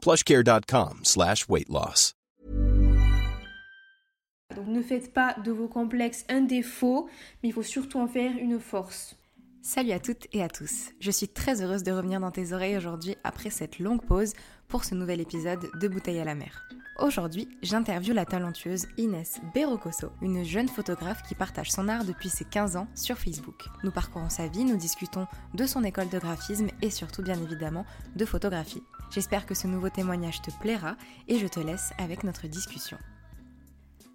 plushcare.com slash weight loss. Donc ne faites pas de vos complexes un défaut, mais il faut surtout en faire une force. Salut à toutes et à tous. Je suis très heureuse de revenir dans tes oreilles aujourd'hui après cette longue pause pour ce nouvel épisode de Bouteille à la mer. Aujourd'hui, j'interviewe la talentueuse Inès Berocoso, une jeune photographe qui partage son art depuis ses 15 ans sur Facebook. Nous parcourons sa vie, nous discutons de son école de graphisme et surtout bien évidemment de photographie. J'espère que ce nouveau témoignage te plaira et je te laisse avec notre discussion.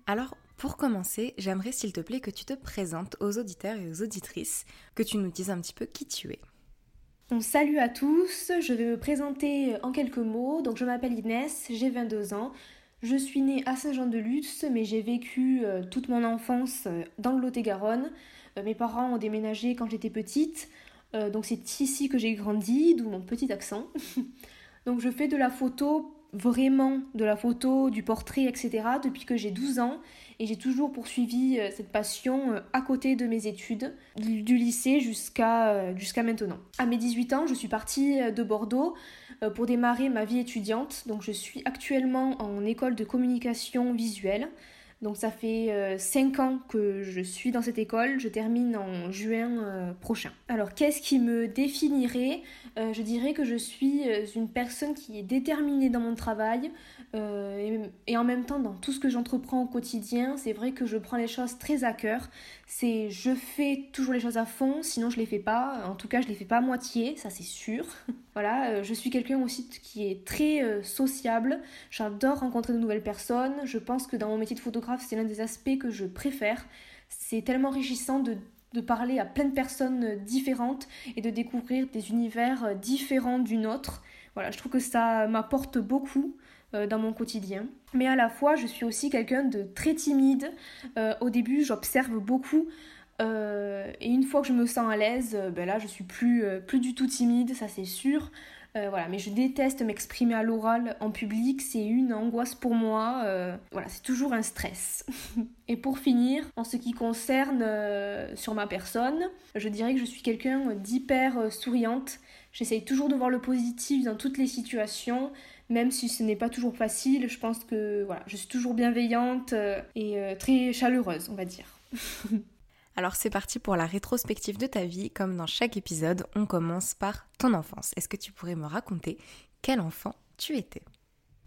Alors, pour commencer, j'aimerais s'il te plaît que tu te présentes aux auditeurs et aux auditrices, que tu nous dises un petit peu qui tu es. Salut à tous, je vais me présenter en quelques mots. Donc je m'appelle Inès, j'ai 22 ans. Je suis née à Saint-Jean-de-Luz, mais j'ai vécu euh, toute mon enfance euh, dans le Lot-et-Garonne. Euh, mes parents ont déménagé quand j'étais petite, donc c'est ici que j'ai grandi, d'où mon petit accent. donc je fais de la photo, vraiment de la photo, du portrait, etc. depuis que j'ai 12 ans et j'ai toujours poursuivi euh, cette passion euh, à côté de mes études, du lycée jusqu'à euh, jusqu'à maintenant. À mes 18 ans, je suis partie de Bordeaux pour démarrer ma vie étudiante. Donc je suis actuellement en école de communication visuelle. Donc ça fait 5 ans que je suis dans cette école, je termine en juin prochain. Alors qu'est-ce qui me définirait? Je dirais que je suis une personne qui est déterminée dans mon travail, euh, et, en même temps, dans tout ce que j'entreprends au quotidien, c'est vrai que je prends les choses très à cœur. C'est je fais toujours les choses à fond, sinon je les fais pas. En tout cas, je les fais pas à moitié, ça c'est sûr. voilà, euh, je suis quelqu'un aussi qui est très euh, sociable. J'adore rencontrer de nouvelles personnes. Je pense que dans mon métier de photographe, c'est l'un des aspects que je préfère. C'est tellement enrichissant de parler à plein de personnes différentes et de découvrir des univers différents du nôtre. Voilà, je trouve que ça m'apporte beaucoup. Euh, dans mon quotidien. Mais à la fois, je suis aussi quelqu'un de très timide. Euh, au début, j'observe beaucoup. Euh, et une fois que je me sens à l'aise, ben là, je suis plus, plus du tout timide, ça c'est sûr. voilà, mais je déteste m'exprimer à l'oral en public, c'est une angoisse pour moi. voilà, c'est toujours un stress. et pour finir, en ce qui concerne sur ma personne, je dirais que je suis quelqu'un d'hyper souriante. J'essaye toujours de voir le positif dans toutes les situations même si ce n'est pas toujours facile, je pense que voilà, je suis toujours bienveillante euh, et euh, très chaleureuse, on va dire. Alors c'est parti pour la rétrospective de ta vie. Comme dans chaque épisode, on commence par ton enfance. Est-ce que tu pourrais me raconter quel enfant tu étais?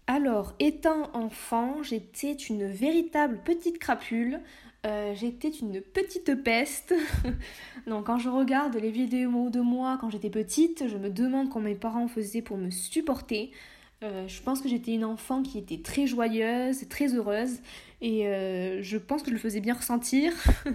Alors, étant enfant, j'étais une véritable petite crapule. Euh, j'étais une petite peste. Donc, quand je regarde les vidéos de moi quand j'étais petite, je me demande comment mes parents faisaient pour me supporter. Euh, je pense que j'étais une enfant qui était très joyeuse, très heureuse, et euh, je pense que je le faisais bien ressentir.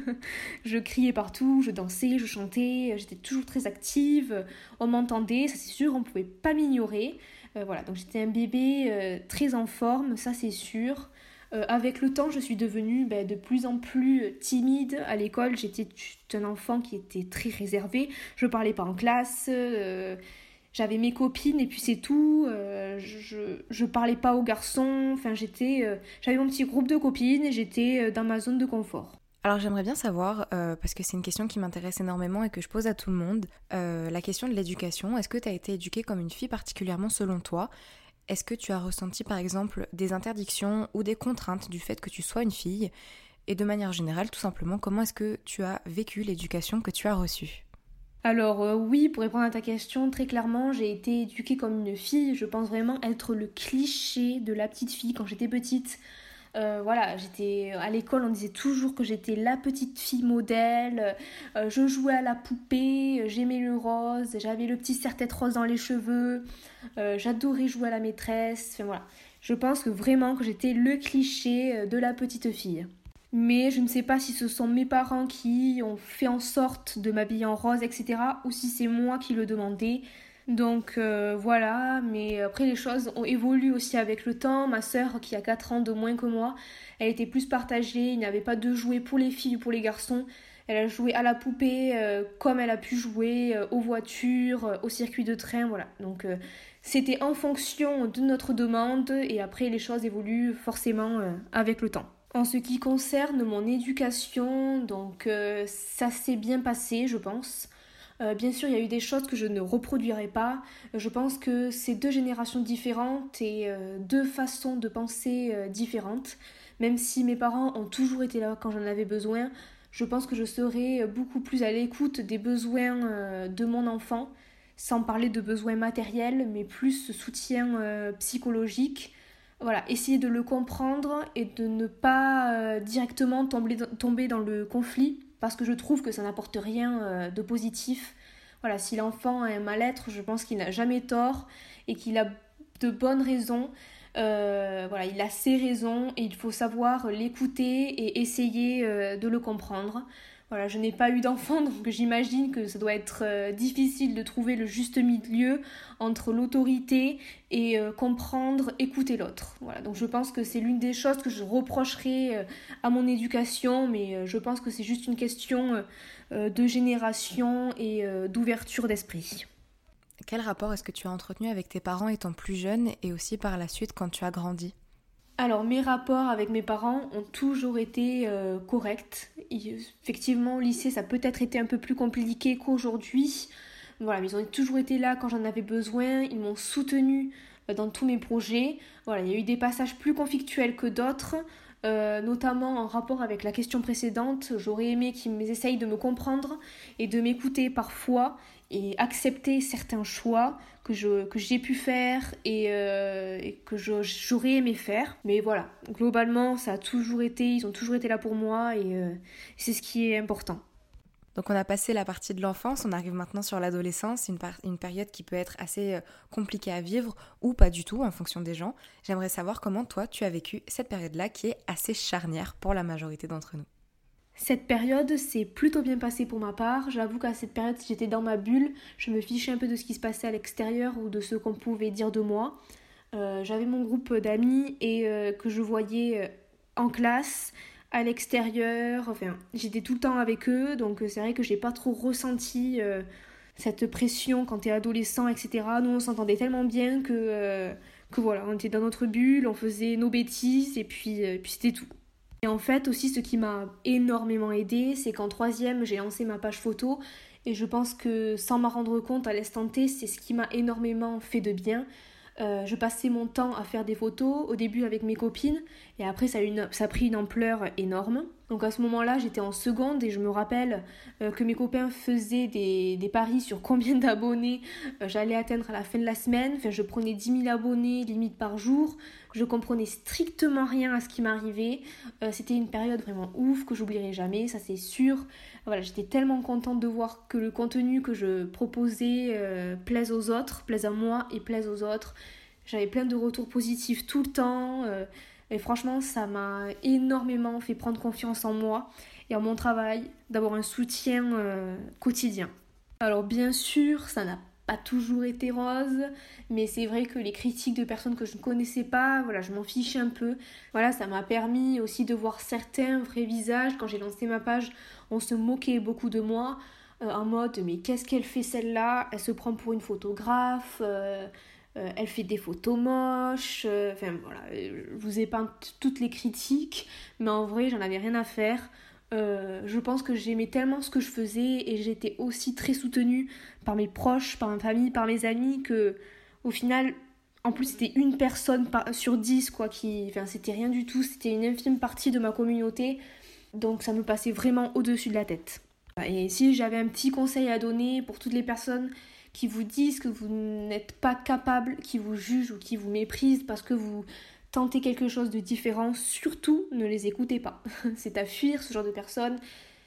je criais partout, je dansais, je chantais, j'étais toujours très active, on m'entendait, ça c'est sûr, on ne pouvait pas m'ignorer. Euh, voilà, donc j'étais un bébé très en forme, ça c'est sûr. avec le temps, je suis devenue ben, de plus en plus timide. À l'école, j'étais un enfant qui était très réservé. Je parlais pas en classe j'avais mes copines et puis c'est tout. Euh, je, je parlais pas aux garçons. Enfin, j'étais, euh, j'avais mon petit groupe de copines et j'étais euh, dans ma zone de confort. Alors j'aimerais bien savoir, parce que c'est une question qui m'intéresse énormément et que je pose à tout le monde, la question de l'éducation. Est-ce que tu as été éduquée comme une fille particulièrement selon toi? Est-ce que tu as ressenti par exemple des interdictions ou des contraintes du fait que tu sois une fille? Et de manière générale, tout simplement, comment est-ce que tu as vécu l'éducation que tu as reçue? Alors euh, oui, pour répondre à ta question, très clairement, j'ai été éduquée comme une fille. Je pense vraiment être le cliché de la petite fille quand j'étais petite. Euh, voilà, j'étais à l'école, on disait toujours que j'étais la petite fille modèle. Euh, je jouais à la poupée, j'aimais le rose, j'avais le petit serre-tête rose dans les cheveux. J'adorais jouer à la maîtresse. Enfin voilà, je pense que vraiment que j'étais le cliché de la petite fille mais je ne sais pas si ce sont mes parents qui ont fait en sorte de m'habiller en rose, etc., ou si c'est moi qui le demandais. Donc euh, voilà, mais après les choses ont évolué aussi avec le temps. Ma sœur, qui a 4 ans de moins que moi, elle était plus partagée, il n'y avait pas de jouets pour les filles ou pour les garçons. Elle a joué à la poupée euh, comme elle a pu jouer euh, aux voitures, au circuit de train, voilà. Donc c'était en fonction de notre demande et après les choses évoluent forcément avec le temps. En ce qui concerne mon éducation, donc euh, ça s'est bien passé, je pense. Euh, bien sûr, il y a eu des choses que je ne reproduirai pas. Je pense que c'est deux générations différentes et euh, deux façons de penser différentes. Même si mes parents ont toujours été là quand j'en avais besoin, je pense que je serai beaucoup plus à l'écoute des besoins de mon enfant, sans parler de besoins matériels, mais plus soutien psychologique voilà, essayer de le comprendre et de ne pas euh, directement tomber, dans le conflit parce que je trouve que ça n'apporte rien euh, de positif. Voilà, si l'enfant a un mal-être, je pense qu'il n'a jamais tort et qu'il a de bonnes raisons. Euh, voilà, il a ses raisons et il faut savoir l'écouter et essayer de le comprendre. Voilà, je n'ai pas eu d'enfant, donc j'imagine que ça doit être euh, difficile de trouver le juste milieu entre l'autorité et euh, comprendre, écouter l'autre. Voilà, donc je pense que c'est l'une des choses que je reprocherai euh, à mon éducation, mais je pense que c'est juste une question de génération et d'ouverture d'esprit. Quel rapport est-ce que tu as entretenu avec tes parents étant plus jeune et aussi par la suite quand tu as grandi? Alors mes rapports avec mes parents ont toujours été euh, corrects. Effectivement au lycée ça a peut-être été un peu plus compliqué qu'aujourd'hui. Voilà, mais ils ont toujours été là quand j'en avais besoin, ils m'ont soutenu euh, dans tous mes projets. Voilà, il y a eu des passages plus conflictuels que d'autres. Euh, notamment en rapport avec la question précédente, j'aurais aimé qu'ils essayent de me comprendre et de m'écouter parfois et accepter certains choix que je que j'ai pu faire et, euh, que j'aurais aimé faire mais voilà globalement ça a toujours été ils ont toujours été là pour moi et euh, c'est ce qui est important donc on a passé la partie de l'enfance, on arrive maintenant sur l'adolescence, une, une période qui peut être assez euh, compliquée à vivre ou pas du tout en fonction des gens. J'aimerais savoir comment toi tu as vécu cette période-là qui est assez charnière pour la majorité d'entre nous. Cette période s'est plutôt bien passée pour ma part. J'avoue qu'à cette période, j'étais dans ma bulle. Je me fichais un peu de ce qui se passait à l'extérieur ou de ce qu'on pouvait dire de moi. Euh, j'avais mon groupe d'amis et euh, que je voyais euh, en classe, à l'extérieur. Enfin, j'étais tout le temps avec eux, donc c'est vrai que j'ai pas trop ressenti cette pression quand t'es adolescent, etc. Nous, on s'entendait tellement bien que, que voilà, on était dans notre bulle, on faisait nos bêtises et puis, puis c'était tout. Et en fait aussi ce qui m'a énormément aidé, c'est qu'en troisième j'ai lancé ma page photo et je pense que sans m'en rendre compte à l'instant T, c'est ce qui m'a énormément fait de bien. Euh, je passais mon temps à faire des photos, au début avec mes copines, et après ça a, une, ça a pris une ampleur énorme. Donc à ce moment-là, j'étais en seconde et je me rappelle euh, que mes copains faisaient des, paris sur combien d'abonnés euh, j'allais atteindre à la fin de la semaine. Enfin, je prenais 10 000 abonnés limite par jour. Je comprenais strictement rien à ce qui m'arrivait. C'était une période vraiment ouf que j'oublierai jamais, ça c'est sûr. Voilà, j'étais tellement contente de voir que le contenu que je proposais plaise aux autres, plaise à moi et plaise aux autres. J'avais plein de retours positifs tout le temps. Et franchement, ça m'a énormément fait prendre confiance en moi et en mon travail, d'avoir un soutien euh, quotidien. Alors bien sûr, ça n'a pas toujours été rose, mais c'est vrai que les critiques de personnes que je ne connaissais pas, voilà, je m'en fichais un peu. Voilà, ça m'a permis aussi de voir certains vrais visages. Quand j'ai lancé ma page, on se moquait beaucoup de moi, euh, en mode mais qu'est-ce qu'elle fait celle-là? Elle se prend pour une photographe. Euh, elle fait des photos moches, euh, enfin voilà, je vous ai peint toutes les critiques, mais en vrai j'en avais rien à faire. Euh, je pense que j'aimais tellement ce que je faisais et j'étais aussi très soutenue par mes proches, par ma famille, par mes amis que au final, en plus c'était une personne sur dix quoi qui, enfin c'était rien du tout, c'était une infime partie de ma communauté, donc ça me passait vraiment au-dessus de la tête. Et si j'avais un petit conseil à donner pour toutes les personnes qui vous disent que vous n'êtes pas capable, qui vous jugent ou qui vous méprisent parce que vous tentez quelque chose de différent, surtout ne les écoutez pas. c'est à fuir ce genre de personnes,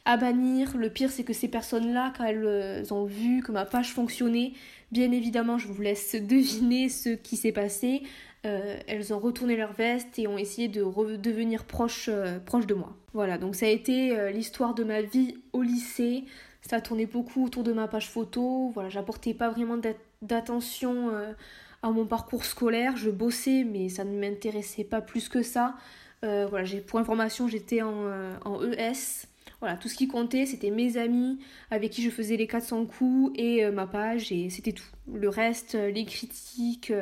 à bannir. Le pire, c'est que ces personnes-là, quand elles euh, ont vu que ma page fonctionnait, bien évidemment, je vous laisse deviner ce qui s'est passé. Euh, elles ont retourné leur veste et ont essayé de redevenir proches, euh, proches de moi. Voilà, donc ça a été l'histoire de ma vie au lycée. Ça tournait beaucoup autour de ma page photo. Voilà, j'apportais pas vraiment d'attention euh, à mon parcours scolaire. Je bossais, mais ça ne m'intéressait pas plus que ça. Euh, voilà, pour information, j'étais en, euh, en, ES. Voilà, tout ce qui comptait, c'était mes amis avec qui je faisais les 400 coups et ma page, et c'était tout. Le reste, les critiques,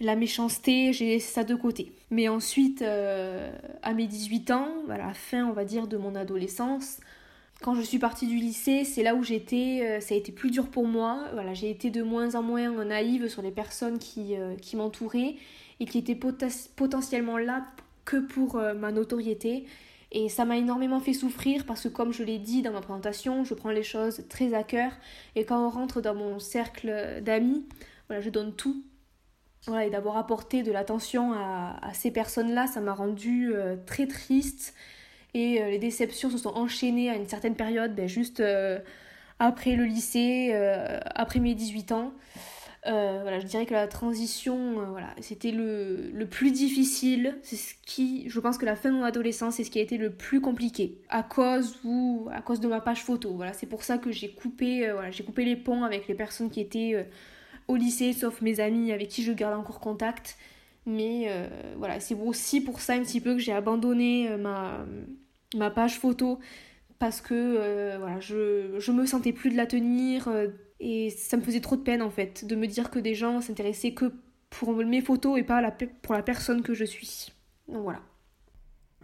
la méchanceté, j'ai ça de côté. Mais ensuite, à mes 18 ans, à la fin, on va dire, de mon adolescence, quand je suis partie du lycée, c'est là où j'étais, euh, ça a été plus dur pour moi. Voilà, j'ai été de moins en moins naïve sur les personnes qui, euh, qui m'entouraient et qui étaient potentiellement là que pour euh, ma notoriété. Et ça m'a énormément fait souffrir parce que comme je l'ai dit dans ma présentation, je prends les choses très à cœur. Et quand on rentre dans mon cercle d'amis, voilà, je donne tout. Voilà, et d'avoir apporté de l'attention à, ces personnes-là, ça m'a rendu très triste et euh, les déceptions se sont enchaînées à une certaine période, ben, juste euh, après le lycée, euh, après mes 18 ans. voilà, je dirais que la transition, voilà, c'était le, le, plus difficile. C'est ce qui, je pense que la fin de mon adolescence, c'est ce qui a été le plus compliqué à cause ou à cause de ma page photo. Voilà, c'est pour ça que j'ai coupé, voilà, j'ai coupé les ponts avec les personnes qui étaient au lycée, sauf mes amis avec qui je garde encore contact. Mais voilà, c'est aussi pour ça un petit peu que j'ai abandonné ma, ma page photo parce que euh, voilà, je, je me sentais plus de la tenir euh, et ça me faisait trop de peine en fait de me dire que des gens s'intéressaient que pour mes photos et pas la, pour la personne que je suis. Donc voilà.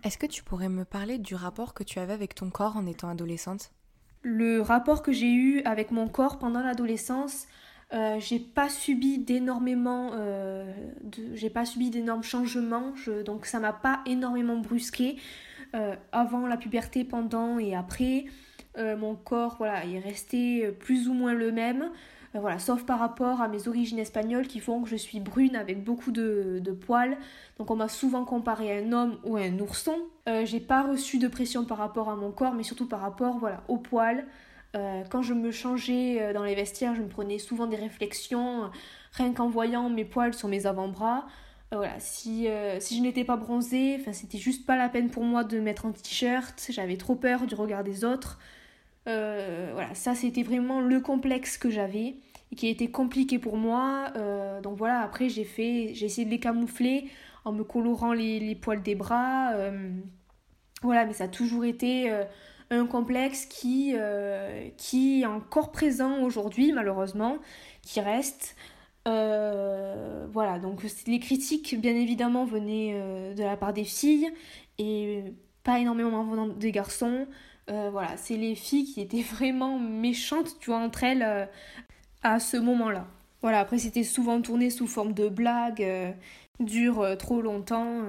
Est-ce que tu pourrais me parler du rapport que tu avais avec ton corps en étant adolescente? Le rapport que j'ai eu avec mon corps pendant l'adolescence, euh, j'ai pas subi d'énormément, j'ai pas subi d'énormes changements, donc ça m'a pas énormément brusqué. Euh, avant la puberté, pendant et après. Euh, mon corps voilà, est resté euh, plus ou moins le même. voilà, sauf par rapport à mes origines espagnoles qui font que je suis brune avec beaucoup de, poils. Donc on m'a souvent comparé à un homme ou à un ourson. j'ai pas reçu de pression par rapport à mon corps, mais surtout par rapport voilà, aux poils. quand je me changeais dans les vestiaires, je me prenais souvent des réflexions, rien qu'en voyant mes poils sur mes avant-bras. Euh, voilà, si, euh, si je n'étais pas bronzée, c'était juste pas la peine pour moi de mettre un t-shirt, j'avais trop peur du regard des autres. Euh, voilà, ça c'était vraiment le complexe que j'avais et qui a été compliqué pour moi. donc voilà, après j'ai fait, j'ai essayé de les camoufler en me colorant les, les poils des bras. voilà, mais ça a toujours été un complexe qui, qui est encore présent aujourd'hui malheureusement, qui reste. Euh, voilà, donc les critiques, bien évidemment, venaient euh, de la part des filles et pas énormément venant des garçons. Euh, voilà, c'est les filles qui étaient vraiment méchantes, tu vois, entre elles à ce moment-là. Voilà, après c'était souvent tourné sous forme de blagues, dure trop longtemps.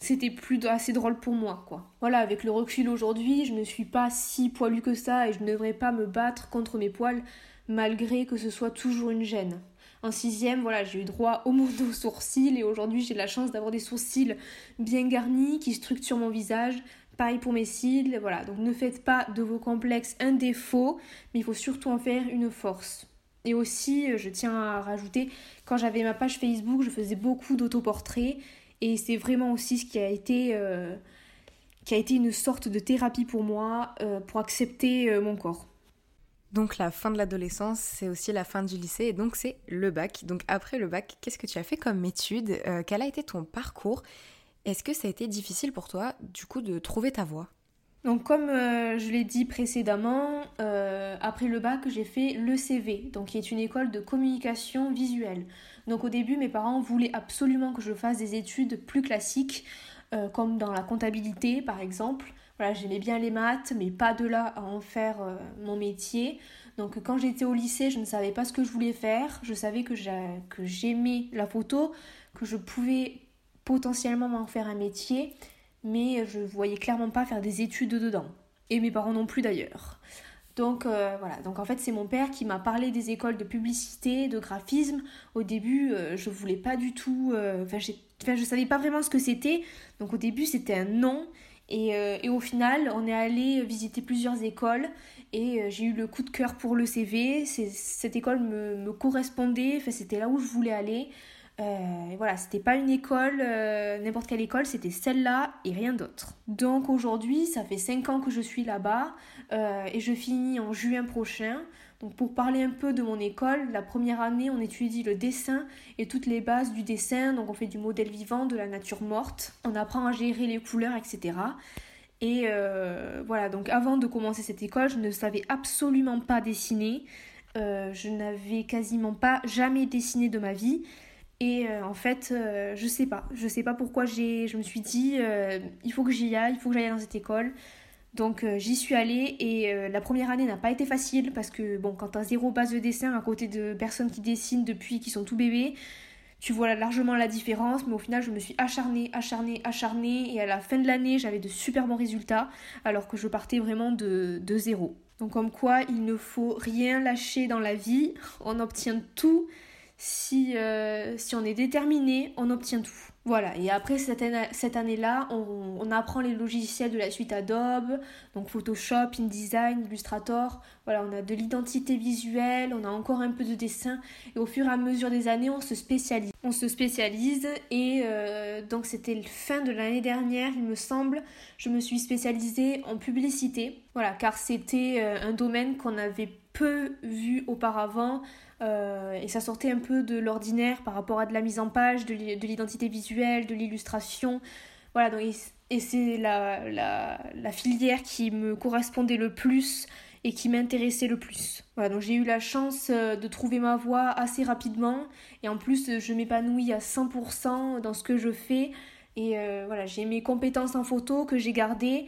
c'était plus assez drôle pour moi, quoi. Voilà, avec le recul aujourd'hui, je ne suis pas si poilue que ça et je ne devrais pas me battre contre mes poils malgré que ce soit toujours une gêne. En sixième, voilà, j'ai eu droit au aux sourcils et aujourd'hui j'ai la chance d'avoir des sourcils bien garnis qui structurent mon visage. Pareil pour mes cils, voilà. Donc ne faites pas de vos complexes un défaut, mais il faut surtout en faire une force. Et aussi, euh, je tiens à rajouter, quand j'avais ma page Facebook, je faisais beaucoup d'autoportraits et c'est vraiment aussi ce qui a été euh, qui a été une sorte de thérapie pour moi euh, pour accepter mon corps. Donc la fin de l'adolescence, c'est aussi la fin du lycée et donc c'est le bac. Donc après le bac, qu'est-ce que tu as fait comme étude? Euh, Quel a été ton parcours? Est-ce que ça a été difficile pour toi du coup de trouver ta voie? Donc comme euh, je l'ai dit précédemment, euh, après le bac, j'ai fait l'ECV, donc qui est une école de communication visuelle. Donc au début, mes parents voulaient absolument que je fasse des études plus classiques, comme dans la comptabilité par exemple. Voilà, j'aimais bien les maths, mais pas de là à en faire euh, mon métier. Donc quand j'étais au lycée, je ne savais pas ce que je voulais faire. Je savais que j'aimais la photo, que je pouvais potentiellement m'en faire un métier, mais je voyais clairement pas faire des études dedans. Et mes parents non plus d'ailleurs. Donc voilà, donc en fait c'est mon père qui m'a parlé des écoles de publicité, de graphisme. Au début, je voulais pas du tout, enfin je savais pas vraiment ce que c'était. Donc au début c'était un non. Et, et, au final, on est allé visiter plusieurs écoles et euh, j'ai eu le coup de cœur pour le CV. Cette école me, me correspondait, enfin, c'était là où je voulais aller. Euh, et voilà, c'était pas une école, euh, n'importe quelle école, c'était celle-là et rien d'autre. Donc aujourd'hui, ça fait 5 ans que je suis là-bas et je finis en juin prochain. Donc pour parler un peu de mon école, la première année, on étudie le dessin et toutes les bases du dessin. Donc on fait du modèle vivant, de la nature morte. On apprend à gérer les couleurs, etc. Et euh, voilà, donc avant de commencer cette école, je ne savais absolument pas dessiner. Euh, je n'avais quasiment pas jamais dessiné de ma vie. Et euh, en fait, je sais pas. Je sais pas pourquoi j'ai, je me suis dit, il faut que j'y aille, il faut que j'aille dans cette école. Donc j'y suis allée et la première année n'a pas été facile parce que bon, quand t'as zéro base de dessin à côté de personnes qui dessinent depuis qu'ils sont tout bébés, tu vois largement la différence, mais au final, je me suis acharnée, acharnée, acharnée, et à la fin de l'année, j'avais de super bons résultats, alors que je partais vraiment de, zéro. Donc comme quoi, il ne faut rien lâcher dans la vie, on obtient tout. Si, euh, si on est déterminé, on obtient tout. Voilà, et après cette, année-là, on, apprend les logiciels de la suite Adobe, donc Photoshop, InDesign, Illustrator. Voilà, on a de l'identité visuelle, on a encore un peu de dessin, et au fur et à mesure des années, on se spécialise. On se spécialise, et euh, donc c'était fin de l'année dernière, il me semble, je me suis spécialisée en publicité. Voilà, car c'était euh, un domaine qu'on avait peu vu auparavant. Euh, et ça sortait un peu de l'ordinaire par rapport à de la mise en page, de l'identité visuelle, de l'illustration. Voilà, donc, et c'est la, la, la, filière qui me correspondait le plus et qui m'intéressait le plus. Voilà, donc j'ai eu la chance euh, de trouver ma voie assez rapidement et en plus je m'épanouis à 100% dans ce que je fais et euh, voilà, j'ai mes compétences en photo que j'ai gardées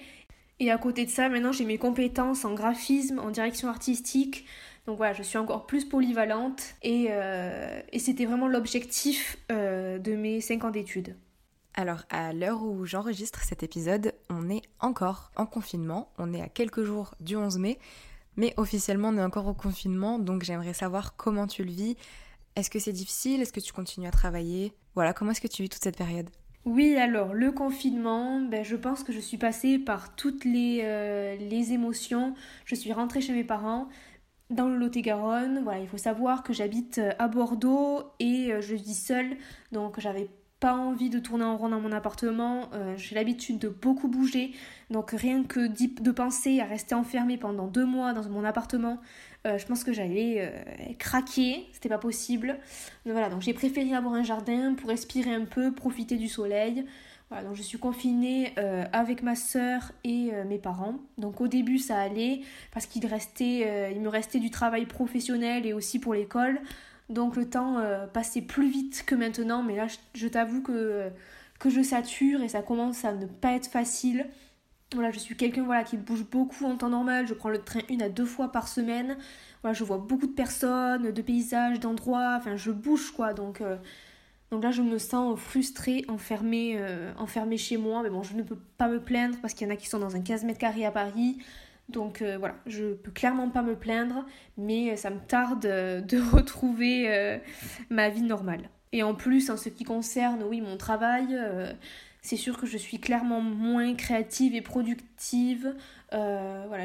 et à côté de ça, maintenant j'ai mes compétences en graphisme, en direction artistique, donc voilà, je suis encore plus polyvalente et, euh, c'était vraiment l'objectif euh, de mes 5 ans d'études. Alors à l'heure où j'enregistre cet épisode, on est encore en confinement, on est à quelques jours du 11 mai, mais officiellement on est encore au confinement, donc j'aimerais savoir comment tu le vis. Est-ce que c'est difficile? Est-ce que tu continues à travailler? Voilà, comment est-ce que tu vis toute cette période? Oui, alors le confinement, ben, je pense que je suis passée par toutes les, euh, les émotions. Je suis rentrée chez mes parents, dans le Lot-et-Garonne. Voilà, il faut savoir que j'habite euh, à Bordeaux et euh, je vis seule, donc j'avais pas envie de tourner en rond dans mon appartement. Euh, j'ai l'habitude de beaucoup bouger, donc rien que de penser à rester enfermée pendant deux mois dans mon appartement, je pense que j'allais craquer. C'était pas possible. Donc voilà, donc j'ai préféré avoir un jardin pour respirer un peu, profiter du soleil. Voilà, donc je suis confinée euh, avec ma soeur et euh, mes parents. Donc au début ça allait parce qu'il restait, euh, il me restait du travail professionnel et aussi pour l'école. Donc le temps passait plus vite que maintenant, mais là je, t'avoue que, que je sature et ça commence à ne pas être facile. Voilà, je suis quelqu'un voilà, qui bouge beaucoup en temps normal. Je prends le train une à deux fois par semaine. Voilà, je vois beaucoup de personnes, de paysages, d'endroits. Enfin, je bouge quoi. Donc, donc là, je me sens frustrée, enfermée, euh, enfermée chez moi. Mais bon, je ne peux pas me plaindre parce qu'il y en a qui sont dans un 15 mètres carrés à Paris. Donc euh, voilà, je peux clairement pas me plaindre, mais ça me tarde euh, de retrouver ma vie normale. Et en plus, en ce qui concerne, oui, mon travail, c'est sûr que je suis clairement moins créative et productive. voilà,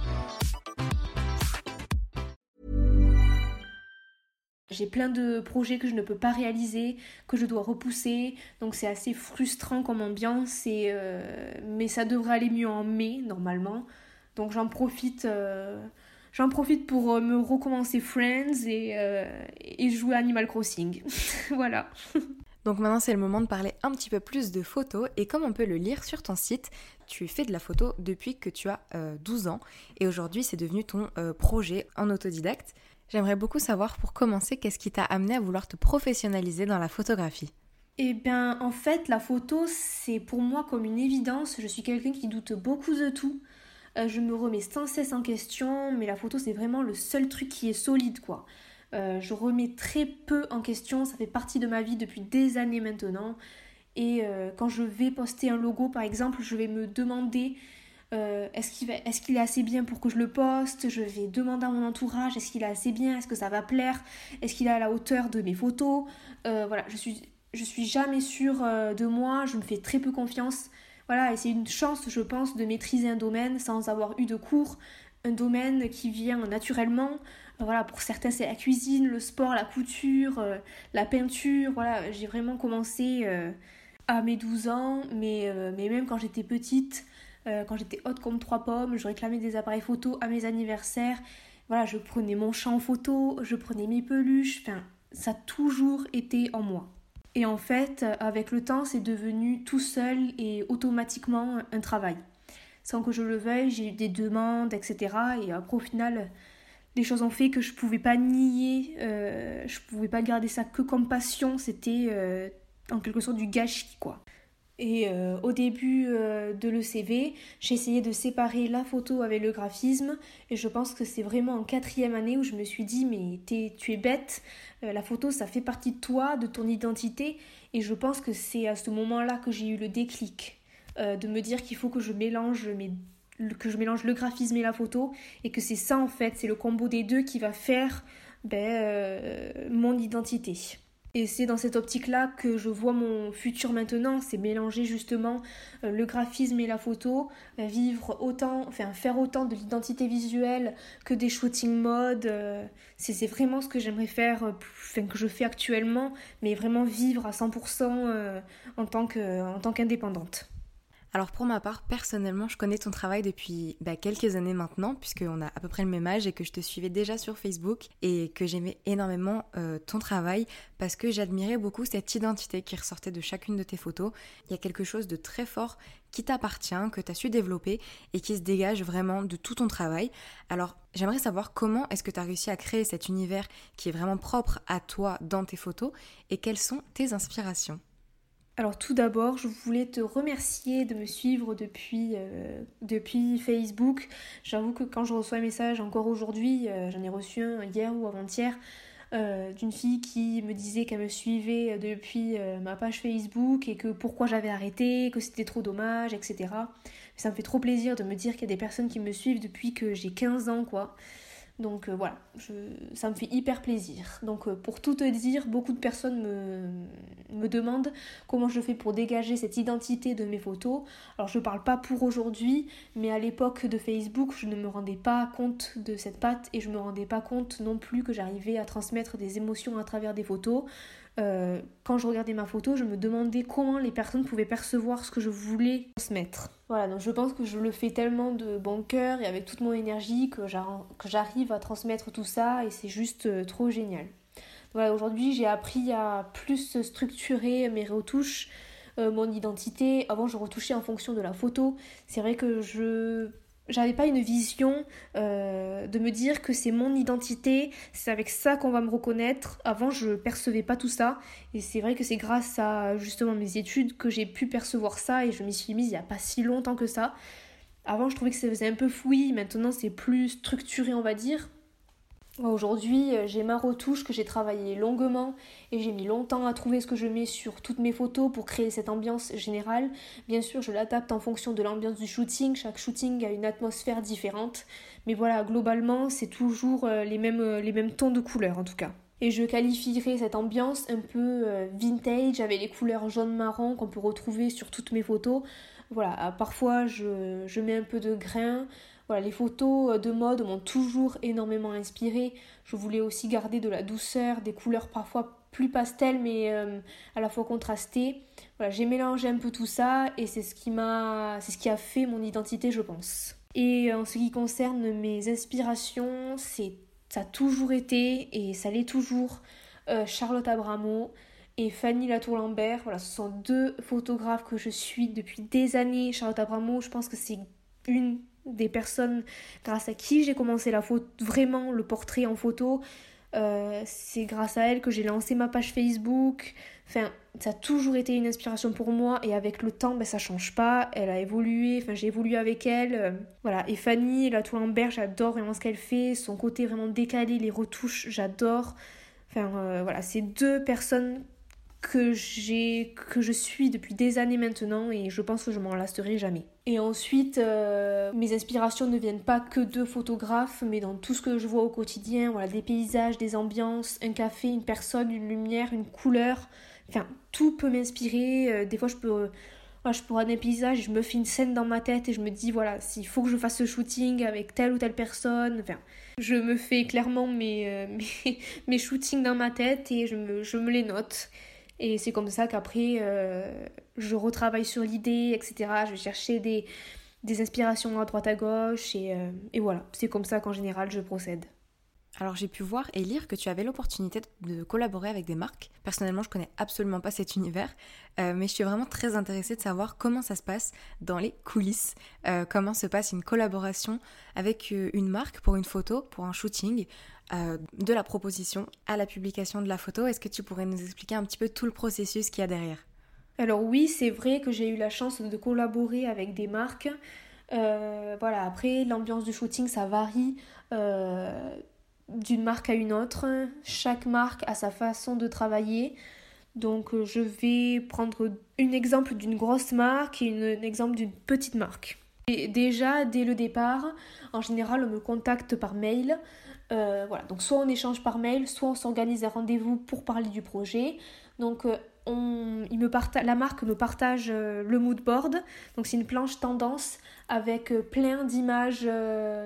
J'ai plein de projets que je ne peux pas réaliser, que je dois repousser, donc c'est assez frustrant comme ambiance, et, euh, mais ça devrait aller mieux en mai normalement. Donc j'en profite, euh, profite pour euh, me recommencer Friends et, euh, et jouer Animal Crossing. voilà. Donc maintenant c'est le moment de parler un petit peu plus de photos et comme on peut le lire sur ton site, tu fais de la photo depuis que tu as euh, 12 ans et aujourd'hui c'est devenu ton projet en autodidacte. J'aimerais beaucoup savoir pour commencer qu'est-ce qui t'a amené à vouloir te professionnaliser dans la photographie? Eh bien, en fait, la photo, c'est pour moi comme une évidence. Je suis quelqu'un qui doute beaucoup de tout. Euh, je me remets sans cesse en question, mais la photo, c'est vraiment le seul truc qui est solide, quoi. Euh, je remets très peu en question, ça fait partie de ma vie depuis des années maintenant. Et euh, quand je vais poster un logo, par exemple, je vais me demander euh, est-ce qu'il est, assez bien pour que je le poste? Je vais demander à mon entourage est-ce qu'il est assez bien? Est-ce que ça va plaire? Est-ce qu'il est à la hauteur de mes photos? Euh, Voilà, je suis, je suis jamais sûre euh, de moi, je me fais très peu confiance. Voilà, et c'est une chance, je pense, de maîtriser un domaine sans avoir eu de cours. Un domaine qui vient naturellement. Voilà, pour certains, c'est la cuisine, le sport, la couture, la peinture. Voilà, j'ai vraiment commencé à mes 12 ans, mais, mais même quand j'étais petite, euh, quand j'étais haute comme trois pommes, je réclamais des appareils photo à mes anniversaires. Voilà, je prenais mon chat en photo, je prenais mes peluches. Enfin, ça a toujours été en moi. Et en fait, avec le temps, c'est devenu tout seul et automatiquement un travail. Sans que je le veuille, j'ai eu des demandes, etc. Et après, au final, les choses ont fait que je pouvais pas nier, euh, je pouvais pas garder ça que comme passion. C'était euh, en quelque sorte du gâchis, quoi. Et euh, au début euh, de l'ECV, j'ai essayé de séparer la photo avec le graphisme. Et je pense que c'est vraiment en quatrième année où je me suis dit, mais tu es bête, euh, la photo ça fait partie de toi, de ton identité. Et je pense que c'est à ce moment-là que j'ai eu le déclic de me dire qu'il faut que je mélange mes que je mélange le graphisme et la photo et que c'est ça en fait, c'est le combo des deux qui va faire ben, mon identité. Et c'est dans cette optique-là que je vois mon futur maintenant, c'est mélanger justement euh, le graphisme et la photo, euh, vivre autant, enfin faire autant de l'identité visuelle que des shooting mode. euh, c'est vraiment ce que j'aimerais faire, enfin que je fais actuellement, mais vraiment vivre à 100% euh, en tant que- en tant qu'indépendante. Alors pour ma part, personnellement, je connais ton travail depuis bah, quelques années maintenant, puisqu'on a à peu près le même âge et que je te suivais déjà sur Facebook et que j'aimais énormément euh, ton travail parce que j'admirais beaucoup cette identité qui ressortait de chacune de tes photos. Il y a quelque chose de très fort qui t'appartient, que tu as su développer et qui se dégage vraiment de tout ton travail. Alors j'aimerais savoir comment est-ce que tu as réussi à créer cet univers qui est vraiment propre à toi dans tes photos et quelles sont tes inspirations? Alors tout d'abord, je voulais te remercier de me suivre depuis, euh, Facebook. J'avoue que quand je reçois un message, encore aujourd'hui, euh, j'en ai reçu un hier ou avant-hier, euh, d'une fille qui me disait qu'elle me suivait depuis ma page Facebook et que pourquoi j'avais arrêté, que c'était trop dommage, etc. Ça me fait trop plaisir de me dire qu'il y a des personnes qui me suivent depuis que j'ai 15 ans, quoi. Donc euh, voilà, ça me fait hyper plaisir. Donc euh, pour tout te dire, beaucoup de personnes me, demandent comment je fais pour dégager cette identité de mes photos. Alors je parle pas pour aujourd'hui, mais à l'époque de Facebook, je ne me rendais pas compte de cette patte et je me rendais pas compte non plus que j'arrivais à transmettre des émotions à travers des photos. Euh, quand je regardais ma photo, je me demandais comment les personnes pouvaient percevoir ce que je voulais transmettre. Voilà, donc je pense que je le fais tellement de bon cœur et avec toute mon énergie que j'arrive à transmettre tout ça et c'est juste euh, trop génial. Voilà, aujourd'hui j'ai appris à plus structurer mes retouches, euh, mon identité. Avant je retouchais en fonction de la photo. C'est vrai que je j'avais pas une vision euh, de me dire que c'est mon identité, c'est avec ça qu'on va me reconnaître. Avant, je percevais pas tout ça. Et c'est vrai que c'est grâce à justement mes études que j'ai pu percevoir ça et je m'y suis mise il y a pas si longtemps que ça. Avant, je trouvais que ça faisait un peu fouillis, maintenant c'est plus structuré, on va dire. Aujourd'hui, euh, j'ai ma retouche que j'ai travaillé longuement et j'ai mis longtemps à trouver ce que je mets sur toutes mes photos pour créer cette ambiance générale. Bien sûr, je l'adapte en fonction de l'ambiance du shooting. Chaque shooting a une atmosphère différente. Mais voilà, globalement, c'est toujours euh, les mêmes, euh, les mêmes tons de couleurs en tout cas. Et je qualifierais cette ambiance un peu vintage avec les couleurs jaune-marron qu'on peut retrouver sur toutes mes photos. Voilà, parfois je, je mets un peu de grain, les photos euh, de mode m'ont toujours énormément inspiré. Je voulais aussi garder de la douceur, des couleurs parfois plus pastel mais euh, à la fois contrastées. J'ai mélangé un peu tout ça et c'est ce qui m'a c'est ce qui a fait mon identité, je pense. Et en ce qui concerne mes inspirations, c'est ça a toujours été et ça l'est toujours euh, Charlotte Abramo et Fanny Latour-Lambert. Voilà, ce sont deux photographes que je suis depuis des années. Charlotte Abramo, je pense que c'est une des personnes grâce à qui j'ai commencé la photo, vraiment le portrait en photo. Euh, c'est grâce à elle que j'ai lancé ma page Facebook. Enfin, ça a toujours été une inspiration pour moi et avec le temps, ben, ça change pas. Elle a évolué, enfin, j'ai évolué avec elle. Euh, voilà. Et Fanny, la en j'adore vraiment ce qu'elle fait. Son côté vraiment décalé, les retouches, j'adore. Enfin, euh, voilà, c'est deux personnes que j'ai que je suis depuis des années maintenant et je pense que je m'en lasserai jamais. Et ensuite, euh, mes inspirations ne viennent pas que de photographes, mais dans tout ce que je vois au quotidien, voilà, des paysages, des ambiances, un café, une personne, une lumière, une couleur, enfin tout peut m'inspirer. Euh, des fois, je peux je pourrais un paysage, je me fais une scène dans ma tête et je me dis voilà, s'il faut que je fasse ce shooting avec telle ou telle personne, enfin, je me fais clairement mes, euh, mes, mes shootings dans ma tête et je me, je me les note. Et c'est comme ça qu'après, euh, je retravaille sur l'idée, etc. Je vais chercher des, inspirations à droite à gauche. Euh, et voilà, c'est comme ça qu'en général, je procède. Alors j'ai pu voir et lire que tu avais l'opportunité de collaborer avec des marques. Personnellement, je connais absolument pas cet univers, euh, mais je suis vraiment très intéressée de savoir comment ça se passe dans les coulisses, comment se passe une collaboration avec une marque pour une photo, pour un shooting, euh, de la proposition à la publication de la photo. Est-ce que tu pourrais nous expliquer un petit peu tout le processus qu'il y a derrière? Alors oui, c'est vrai que j'ai eu la chance de collaborer avec des marques. Euh, voilà, après, l'ambiance du shooting, ça varie euh, d'une marque à une autre. Chaque marque a sa façon de travailler. Donc je vais prendre un exemple d'une grosse marque et un exemple d'une petite marque. Et déjà, dès le départ, en général, on me contacte par mail euh, voilà, donc soit on échange par mail, soit on s'organise un rendez-vous pour parler du projet. Euh, on, me la marque me partage euh, le mood board. Donc c'est une planche tendance avec plein d'images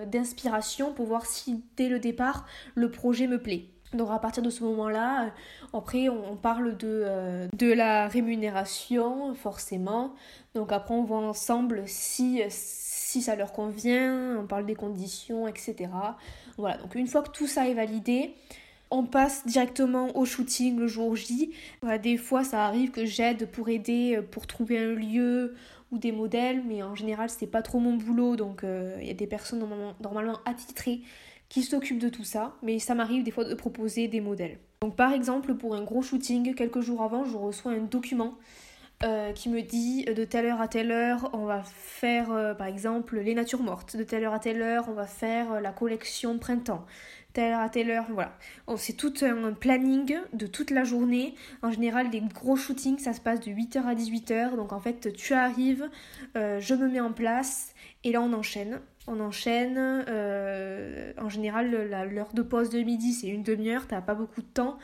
d'inspiration pour voir si dès le départ le projet me plaît. Donc à partir de ce moment-là, après on parle de, de la rémunération forcément. Donc après on voit ensemble si, si ça leur convient, on parle des conditions, etc. Voilà, donc une fois que tout ça est validé, on passe directement au shooting le jour J. des fois, ça arrive que j'aide pour aider, euh, pour trouver un lieu ou des modèles, mais en général, c'est pas trop mon boulot, donc euh, il y a des personnes normalement, normalement attitrées qui s'occupent de tout ça, mais ça m'arrive des fois de proposer des modèles. Donc par exemple, pour un gros shooting, quelques jours avant, je reçois un document euh, qui me dit de telle heure à telle heure, on va faire euh, par exemple les natures mortes, de telle heure à telle heure, on va faire euh, la collection printemps, telle heure à telle heure, voilà. C'est tout un planning de toute la journée. En général, les gros shootings, ça se passe de 8h à 18h, donc en fait, tu arrives, je me mets en place, et là on enchaîne. On enchaîne, en général, l'heure de pause de midi, c'est une demi-heure, t'as pas beaucoup de temps.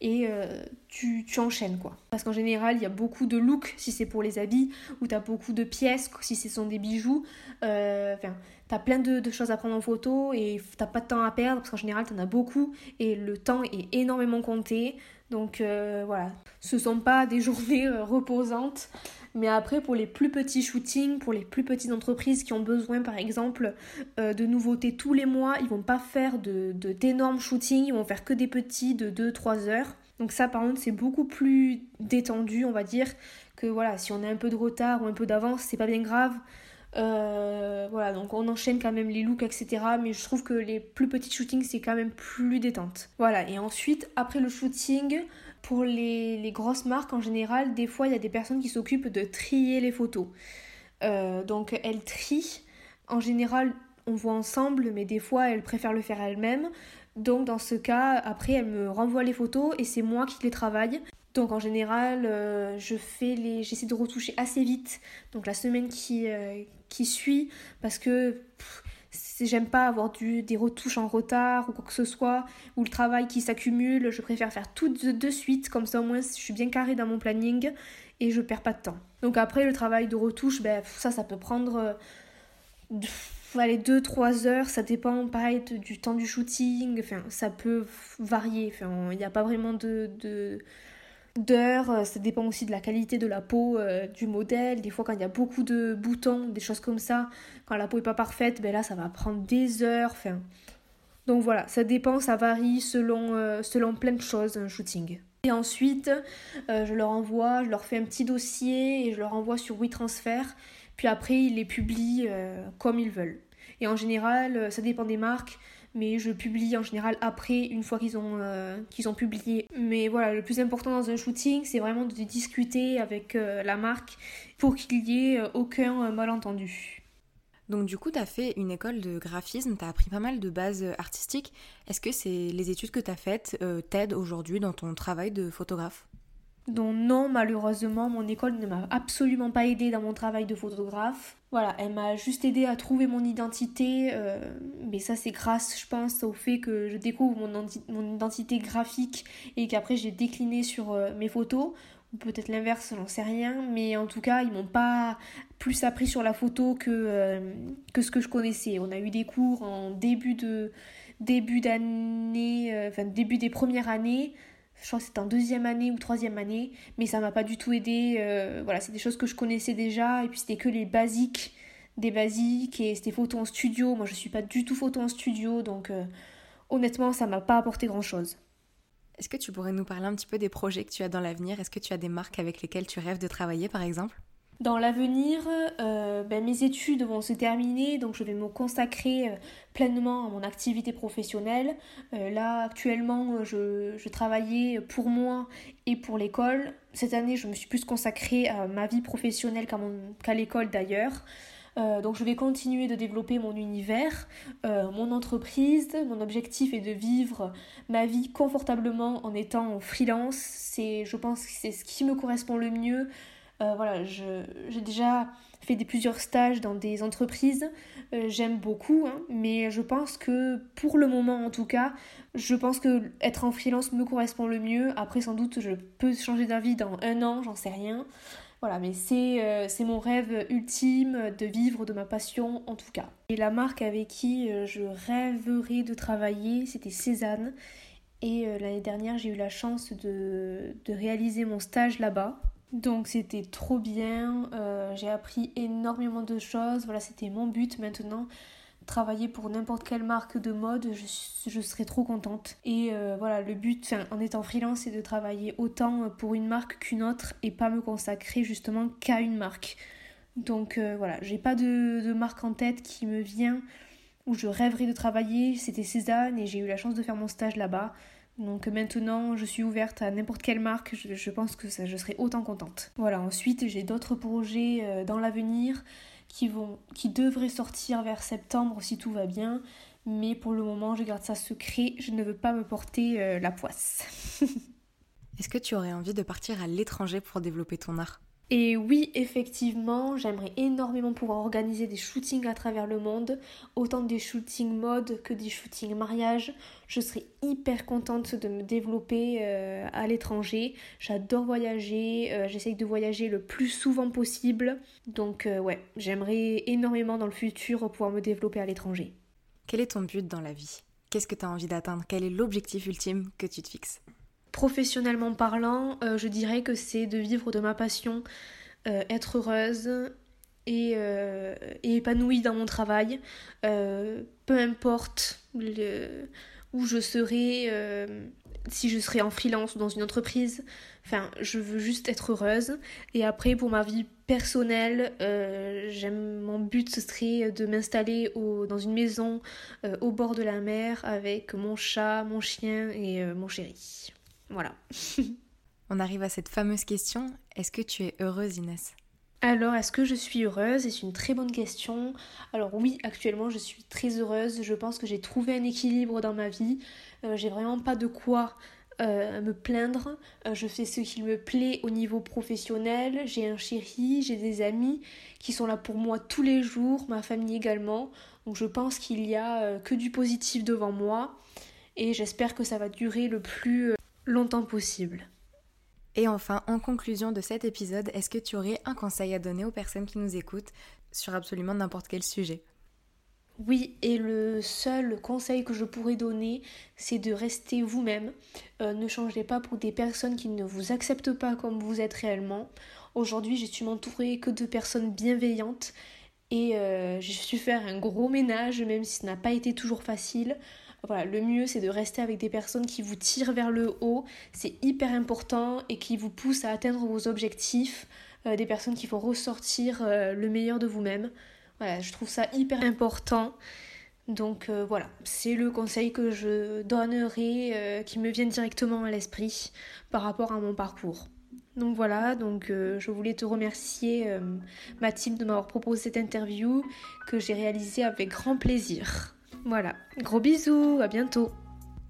Et euh, tu, tu, enchaînes quoi. Parce qu'en général, il y a beaucoup de looks si c'est pour les habits, ou tu as beaucoup de pièces si ce sont des bijoux. Euh, enfin, tu as plein de, choses à prendre en photo et t'as pas de temps à perdre parce qu'en général, tu en as beaucoup et le temps est énormément compté. Donc euh, voilà, ce sont pas des journées reposantes. Mais après, pour les plus petits shootings, pour les plus petites entreprises qui ont besoin, par exemple, de nouveautés tous les mois, ils vont pas faire de d'énormes shootings, ils vont faire que des petits de 2-3 heures. Donc ça par contre c'est beaucoup plus détendu on va dire que voilà si on a un peu de retard ou un peu d'avance c'est pas bien grave. Euh, voilà donc on enchaîne quand même les looks etc mais je trouve que les plus petits shootings c'est quand même plus détente. Voilà et ensuite après le shooting pour les, grosses marques en général des fois il y a des personnes qui s'occupent de trier les photos. Euh, donc elles trient en général on voit ensemble mais des fois elles préfèrent le faire elles-mêmes. Donc dans ce cas, après, elle me renvoie les photos et c'est moi qui les travaille. Donc en général, euh, je fais les, j'essaie de retoucher assez vite. Donc la semaine qui, euh, qui suit, parce que j'aime pas avoir des retouches en retard ou quoi que ce soit, ou le travail qui s'accumule. Je préfère faire tout de, suite, comme ça au moins je suis bien carré dans mon planning et je perds pas de temps. Donc après le travail de retouche, ben ça, ça peut prendre. Euh, aller 2-3 heures, ça dépend pareil du temps du shooting, ça peut varier, il n'y a pas vraiment de, d'heures, ça dépend aussi de la qualité de la peau euh, du modèle, des fois quand il y a beaucoup de boutons, des choses comme ça, quand la peau est pas parfaite, ben là ça va prendre des heures, enfin donc voilà, ça dépend, ça varie selon, euh, selon plein de choses un shooting. Et ensuite, euh, je leur envoie, je leur fais un petit dossier et je leur envoie sur WeTransfer puis après, ils les publient euh, comme ils veulent. Et en général, euh, ça dépend des marques, mais je publie en général après, une fois qu'ils ont, euh, qu'ils ont publié. Mais voilà, le plus important dans un shooting, c'est vraiment de discuter avec la marque pour qu'il n'y ait aucun malentendu. Donc du coup, tu as fait une école de graphisme, tu as appris pas mal de bases artistiques. Est-ce que c'est les études que tu as faites t'aident aujourd'hui dans ton travail de photographe? Donc non, malheureusement, mon école ne m'a absolument pas aidé dans mon travail de photographe. Voilà, elle m'a juste aidé à trouver mon identité, euh, mais ça c'est grâce, je pense, au fait que je découvre mon, identité graphique et qu'après j'ai décliné sur euh, mes photos. Ou peut-être l'inverse, j'en sais rien, mais en tout cas, ils m'ont pas plus appris sur la photo que, euh, que ce que je connaissais. On a eu des cours en début de début d'année, enfin début des premières années je crois que c'était en deuxième année ou troisième année, mais ça m'a pas du tout aidé. Euh, voilà, c'est des choses que je connaissais déjà, et puis c'était que les basiques des basiques, et c'était photo en studio. Moi, je suis pas du tout photo en studio, donc euh, honnêtement, ça m'a pas apporté grand chose. Est-ce que tu pourrais nous parler un petit peu des projets que tu as dans l'avenir? Est-ce que tu as des marques avec lesquelles tu rêves de travailler, par exemple? Dans l'avenir, euh, ben, mes études vont se terminer, donc je vais me consacrer euh, pleinement à mon activité professionnelle. Euh, là, actuellement, je, travaillais pour moi et pour l'école. Cette année, je me suis plus consacrée à ma vie professionnelle qu'à l'école d'ailleurs. donc je vais continuer de développer mon univers, mon entreprise. Mon objectif est de vivre ma vie confortablement en étant freelance. Je pense que c'est ce qui me correspond le mieux. Euh, voilà, j'ai déjà fait des, plusieurs stages dans des entreprises. Euh, j'aime beaucoup, hein, mais je pense que pour le moment en tout cas, je pense que être en freelance me correspond le mieux. Après, sans doute, je peux changer d'avis dans un an, j'en sais rien. Voilà, mais c'est euh, mon rêve ultime de vivre de ma passion en tout cas. Et la marque avec qui je rêverais de travailler, c'était Cézanne. Et l'année dernière, j'ai eu la chance de, de réaliser mon stage là-bas. Donc c'était trop bien, euh, j'ai appris énormément de choses, voilà c'était mon but maintenant, travailler pour n'importe quelle marque de mode, je, serais trop contente. Et euh, voilà, le but en étant freelance c'est de travailler autant pour une marque qu'une autre et pas me consacrer justement qu'à une marque. Donc euh, voilà, j'ai pas de, de, marque en tête qui me vient où je rêverais de travailler, c'était Cézanne et j'ai eu la chance de faire mon stage là-bas. Donc maintenant, je suis ouverte à n'importe quelle marque, je, pense que je serai autant contente. Voilà, ensuite, j'ai d'autres projets euh, dans l'avenir qui, qui devraient sortir vers septembre si tout va bien. Mais pour le moment, je garde ça secret, je ne veux pas me porter euh, la poisse. Est-ce que tu aurais envie de partir à l'étranger pour développer ton art? Et oui, effectivement, j'aimerais énormément pouvoir organiser des shootings à travers le monde, autant des shootings mode que des shootings mariage. Je serais hyper contente de me développer euh, à l'étranger. J'adore voyager, euh, j'essaye de voyager le plus souvent possible. Donc euh, ouais, j'aimerais énormément dans le futur pouvoir me développer à l'étranger. Quel est ton but dans la vie? Qu'est-ce que tu as envie d'atteindre? Quel est l'objectif ultime que tu te fixes? Professionnellement parlant, euh, je dirais que c'est de vivre de ma passion, euh, être heureuse et, euh, et, épanouie dans mon travail, peu importe où je serai, si je serai en freelance ou dans une entreprise. Enfin, je veux juste être heureuse. Et après, pour ma vie personnelle, j'aime mon but ce serait de m'installer dans une maison au bord de la mer avec mon chat, mon chien et mon chéri. Voilà. On arrive à cette fameuse question. Est-ce que tu es heureuse, Inès? Alors, est-ce que je suis heureuse? C'est une très bonne question. Alors oui, actuellement, je suis très heureuse. Je pense que j'ai trouvé un équilibre dans ma vie. Euh, j'ai vraiment pas de quoi euh, me plaindre. Euh, je fais ce qui me plaît au niveau professionnel. J'ai un chéri, j'ai des amis qui sont là pour moi tous les jours, ma famille également. Donc je pense qu'il y a que du positif devant moi. Et j'espère que ça va durer le plus longtemps possible. Et enfin, en conclusion de cet épisode, est-ce que tu aurais un conseil à donner aux personnes qui nous écoutent sur absolument n'importe quel sujet? Oui, et le seul conseil que je pourrais donner, c'est de rester vous-même. Euh, ne changez pas pour des personnes qui ne vous acceptent pas comme vous êtes réellement. Aujourd'hui, je suis entourée que de personnes bienveillantes et euh, je suis faire un gros ménage, même si ce n'a pas été toujours facile. Voilà, le mieux c'est de rester avec des personnes qui vous tirent vers le haut, c'est hyper important et qui vous poussent à atteindre vos objectifs, euh, des personnes qui font ressortir euh, le meilleur de vous-même. Voilà, je trouve ça hyper important. Donc euh, voilà, c'est le conseil que je donnerai qui me vient directement à l'esprit par rapport à mon parcours. Donc voilà, donc je voulais te remercier Mathilde de m'avoir proposé cette interview que j'ai réalisée avec grand plaisir. Voilà, gros bisous, à bientôt.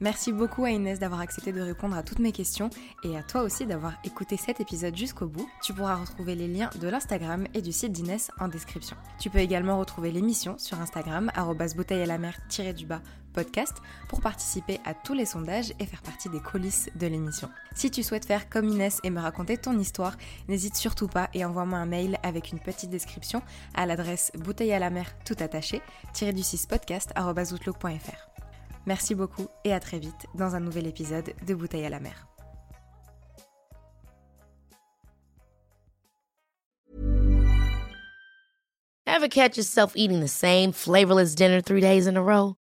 Merci beaucoup à Inès d'avoir accepté de répondre à toutes mes questions et à toi aussi d'avoir écouté cet épisode jusqu'au bout. Tu pourras retrouver les liens de l'Instagram et du site d'Inès en description. Tu peux également retrouver l'émission sur Instagram, bouteille à la mer du bas podcast, pour participer à tous les sondages et faire partie des coulisses de l'émission. Si tu souhaites faire comme Inès et me raconter ton histoire, n'hésite surtout pas et envoie-moi un mail avec une petite description à l'adresse bouteille à la mer tout attaché, du 6 podcast.outlook.fr. Merci beaucoup et à très vite dans un nouvel épisode de Bouteille à la mer.